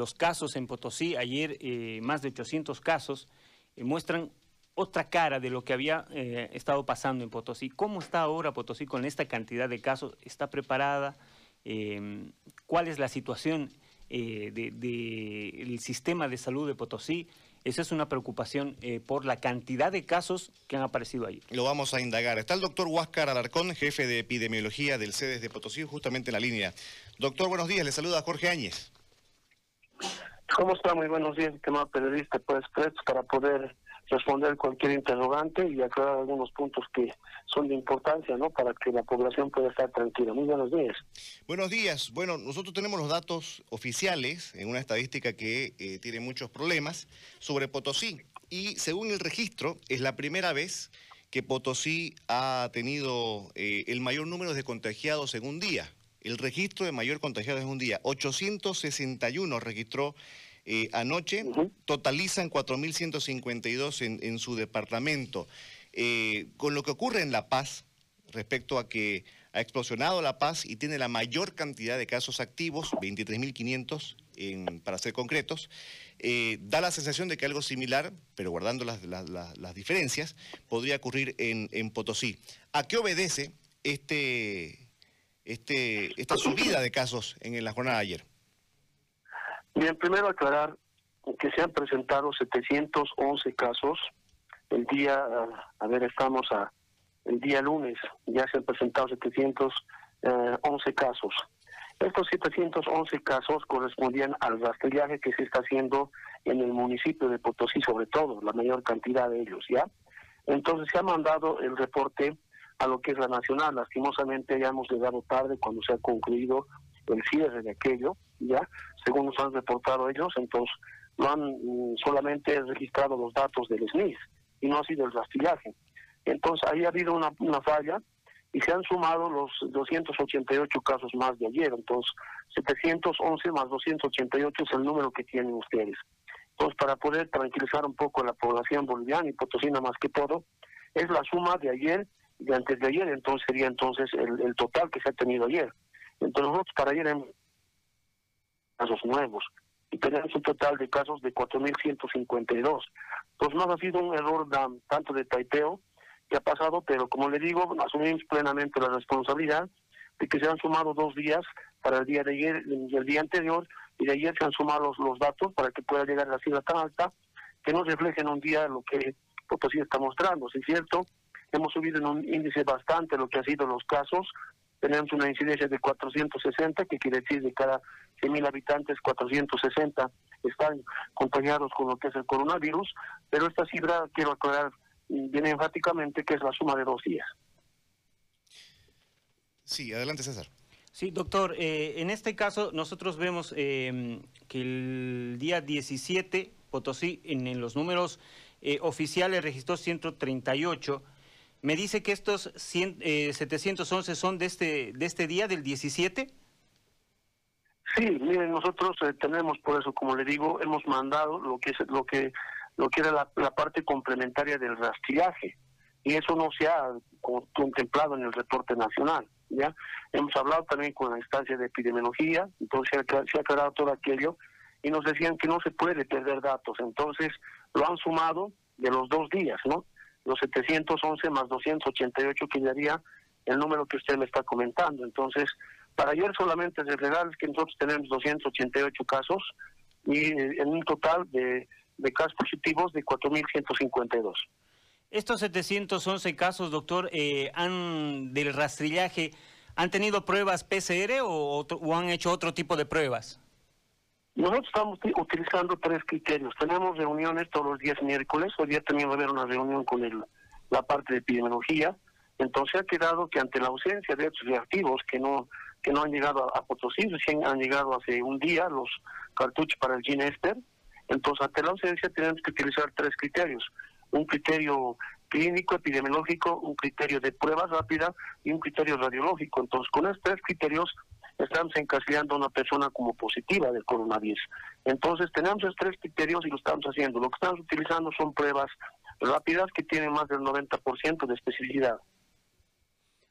los casos en Potosí, ayer eh, más de 800 casos, eh, muestran otra cara de lo que había estado pasando en Potosí. ¿Cómo está ahora Potosí con esta cantidad de casos? ¿Está preparada? ¿Cuál es la situación del sistema de salud de Potosí? Esa es una preocupación por la cantidad de casos que han aparecido ahí. Lo vamos a indagar. Está el doctor Huáscar Alarcón, jefe de epidemiología del CEDES de Potosí, justamente en la línea. Doctor, buenos días. Le saluda Jorge Áñez. ¿Cómo está? Muy buenos días, estimado periodista. Pues, para poder responder cualquier interrogante y aclarar algunos puntos que son de importancia, ¿no? Para que la población pueda estar tranquila. Muy buenos días. Buenos días. Bueno, nosotros tenemos los datos oficiales en una estadística que eh, tiene muchos problemas sobre Potosí. Y según el registro, es la primera vez que Potosí ha tenido eh, el mayor número de contagiados en un día. El registro de mayor contagiados en un día, 861 registró eh, anoche, totalizan 4.152 en, en su departamento. Eh, con lo que ocurre en La Paz, respecto a que ha explosionado La Paz y tiene la mayor cantidad de casos activos, 23.500 para ser concretos, eh, da la sensación de que algo similar, pero guardando las, las, diferencias, podría ocurrir en, en, Potosí. ¿A qué obedece este, este, esta subida de casos en la jornada de ayer? Bien, primero aclarar que se han presentado 711 casos. El día, a ver, estamos a el día lunes, ya se han presentado 711 eh, casos. Estos 711 casos correspondían al rastrillaje que se está haciendo en el municipio de Potosí, sobre todo, la mayor cantidad de ellos, ¿ya? Entonces se ha mandado el reporte a lo que es la nacional. Lastimosamente ya hemos llegado tarde cuando se ha concluido el cierre de aquello, ¿ya? según nos han reportado ellos, entonces no han mm, solamente registrado los datos del SNIS y no ha sido el rastrillaje. Entonces ahí ha habido una, una falla y se han sumado los 288 casos más de ayer, entonces 711 más 288 es el número que tienen ustedes. Entonces para poder tranquilizar un poco a la población boliviana y potosina más que todo, es la suma de ayer de antes de ayer, entonces sería entonces el, el total que se ha tenido ayer. Entonces nosotros para ayer hemos casos nuevos y tenemos un total de casos de 4.152. Entonces no ha sido un error tanto de taipeo que ha pasado, pero como le digo, asumimos plenamente la responsabilidad de que se han sumado dos días para el día de ayer y el día anterior, y de ayer se han sumado los, datos para que pueda llegar la cifra tan alta que no reflejen un día lo que Potosí está mostrando. Si es cierto, hemos subido en un índice bastante lo que ha sido los casos, tenemos una incidencia de 460, que quiere decir de cada 100.000 habitantes, 460 están contagiados con lo que es el coronavirus, pero esta cifra, quiero aclarar bien enfáticamente, que es la suma de dos días. Sí, adelante César. Sí, doctor, eh, en este caso nosotros vemos eh, que el día 17 Potosí en, los números eh, oficiales registró 138 me dice que estos 711 eh, son de este, de este día, del 17. Sí, miren, nosotros eh, tenemos por eso, como le digo, hemos mandado lo que es lo que lo que era la, parte complementaria del rastrillaje y eso no se ha contemplado en el reporte nacional. ya Hemos hablado también con la instancia de epidemiología, entonces se ha aclarado todo aquello y nos decían que no se puede perder datos, entonces lo han sumado de los dos días, ¿no? Los 711 más 288 que daría el número que usted me está comentando. Entonces, para ayer solamente es que nosotros tenemos 288 casos y en un total de, de casos positivos de 4.152. Estos 711 casos, doctor, eh, han del rastrillaje, ¿han tenido pruebas PCR o, o han hecho otro tipo de pruebas? Nosotros estamos utilizando tres criterios. Tenemos reuniones todos los días miércoles. Hoy día teníamos que haber una reunión con el, la parte de epidemiología. Entonces ha quedado que ante la ausencia de estos reactivos que no que no han llegado a, Potosí, recién han llegado hace un día los cartuchos para el Ginester. Entonces ante la ausencia tenemos que utilizar tres criterios. Un criterio clínico, epidemiológico, un criterio de pruebas rápidas y un criterio radiológico. Entonces con estos tres criterios estamos encasillando a una persona como positiva del coronavirus. Entonces tenemos esos tres criterios y lo estamos haciendo. Lo que estamos utilizando son pruebas rápidas que tienen más del 90% de especificidad.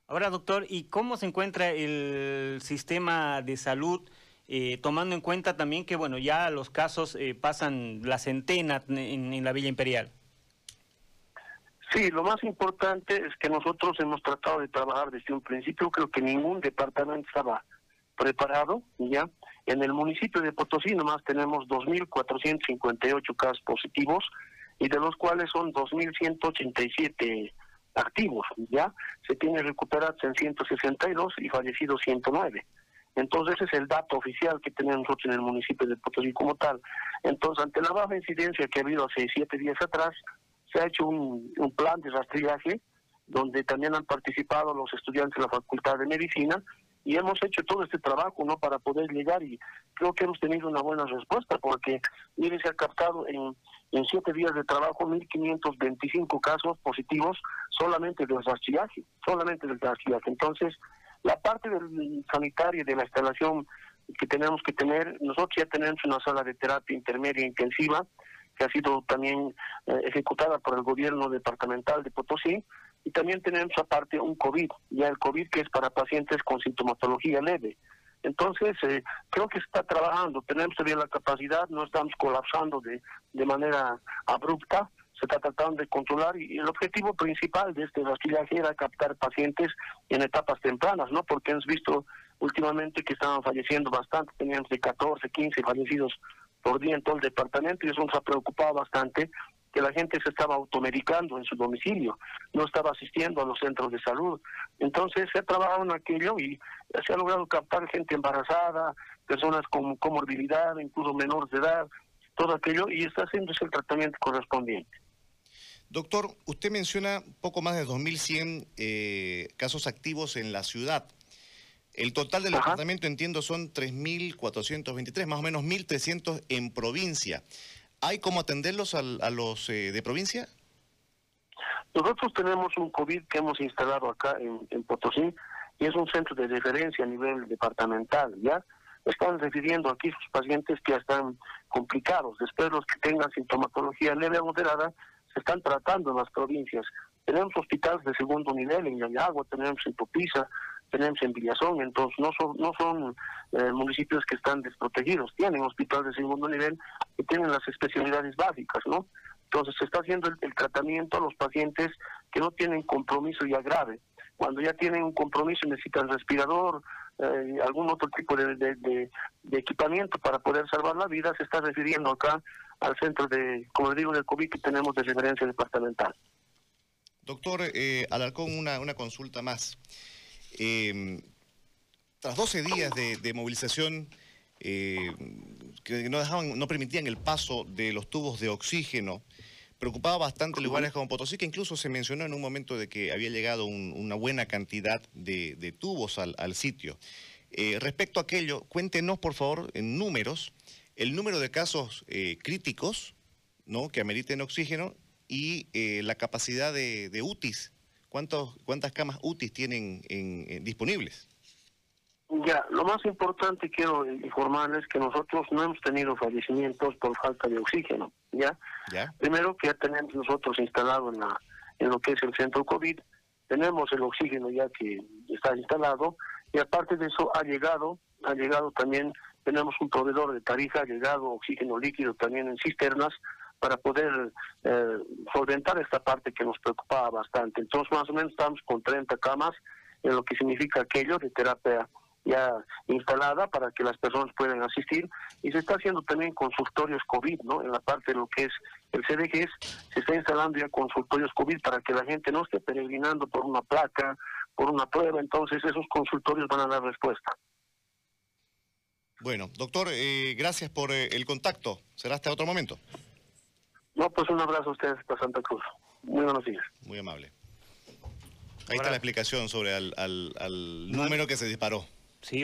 Ahora, doctor, ¿y cómo se encuentra el sistema de salud eh, tomando en cuenta también que, bueno, ya los casos eh, pasan la centena en, la Villa Imperial. Sí, lo más importante es que nosotros hemos tratado de trabajar desde un principio, creo que ningún departamento estaba preparado, ¿ya? En el municipio de Potosí nomás tenemos 2.458 casos positivos y de los cuales son 2.187 activos, ¿ya? Se tiene recuperados en 162 y fallecidos 109. Entonces ese es el dato oficial que tenemos nosotros en el municipio de Potosí como tal. Entonces, ante la baja incidencia que ha habido hace siete días atrás, se ha hecho un, un plan de rastrillaje donde también han participado los estudiantes de la Facultad de Medicina y hemos hecho todo este trabajo no para poder llegar y creo que hemos tenido una buena respuesta porque mire se ha captado en, en siete días de trabajo 1.525 casos positivos solamente del rastrillaje, solamente del rastrillaje. Entonces, la parte del sanitario y de la instalación que tenemos que tener, nosotros ya tenemos una sala de terapia intermedia intensiva que ha sido también eh, ejecutada por el gobierno departamental de Potosí y también tenemos aparte un COVID, ya el COVID que es para pacientes con sintomatología leve. Entonces, eh, creo que se está trabajando, tenemos todavía la capacidad, no estamos colapsando de, de manera abrupta, se está tratando de controlar y, el objetivo principal de este rastrillaje era captar pacientes en etapas tempranas, ¿no? Porque hemos visto últimamente que estaban falleciendo bastante, teníamos de 14, 15 fallecidos por día en todo el departamento y eso nos ha preocupado bastante que la gente se estaba automedicando en su domicilio, no estaba asistiendo a los centros de salud. Entonces se ha trabajado en aquello y se ha logrado captar gente embarazada, personas con comorbilidad, incluso menores de edad, todo aquello y está haciéndose el tratamiento correspondiente. Doctor, usted menciona poco más de 2.100 eh, casos activos en la ciudad. El total del departamento, entiendo, son 3.423, más o menos 1.300 en provincia. ¿Hay cómo atenderlos a, los eh, de provincia? Nosotros tenemos un COVID que hemos instalado acá en, Potosí y es un centro de referencia a nivel departamental, ¿ya? Están refiriendo aquí sus pacientes que ya están complicados. Después los que tengan sintomatología leve o moderada se están tratando en las provincias. Tenemos hospitales de segundo nivel en Yayagua, tenemos en Topisa, tenemos en Villazón, entonces no son, no son eh, municipios que están desprotegidos, tienen hospitales de segundo nivel que tienen las especialidades básicas, ¿no? Entonces se está haciendo el, tratamiento a los pacientes que no tienen compromiso ya grave. Cuando ya tienen un compromiso necesitan respirador, eh, algún otro tipo de, de, equipamiento para poder salvar la vida, se está refiriendo acá al centro de, como digo, del COVID que tenemos de referencia departamental. Doctor eh, Alarcón, una, una consulta más. Eh, tras 12 días de, movilización eh, que no, dejaban, no permitían el paso de los tubos de oxígeno, preocupaba bastante lugares como Potosí, que incluso se mencionó en un momento de que había llegado una buena cantidad de, tubos al, sitio. Eh, respecto a aquello, cuéntenos, por favor, en números, el número de casos eh, críticos ¿no? que ameriten oxígeno y la capacidad de, de UTIs ¿Cuántos, ¿Cuántas camas UTI tienen en, disponibles? Ya, lo más importante quiero informarles que nosotros no hemos tenido fallecimientos por falta de oxígeno, ¿ya? ¿Ya? Primero que ya tenemos nosotros instalado en, la, en lo que es el centro COVID, tenemos el oxígeno ya que está instalado y aparte de eso ha llegado, ha llegado también, tenemos un proveedor de tarifa, ha llegado oxígeno líquido también en cisternas para poder eh, solventar esta parte que nos preocupaba bastante. Entonces, más o menos estamos con 30 camas, en lo que significa aquello de terapia ya instalada para que las personas puedan asistir y se está haciendo también consultorios COVID, ¿no? En la parte de lo que es el CDGs, se está instalando ya consultorios COVID para que la gente no esté peregrinando por una placa, por una prueba, entonces esos consultorios van a dar respuesta. Bueno, doctor, eh, gracias por eh, el contacto. Será hasta otro momento. No, pues un abrazo a ustedes para Santa Cruz. Muy buenos días. Muy amable. Ahí está la explicación sobre al, al número que se disparó.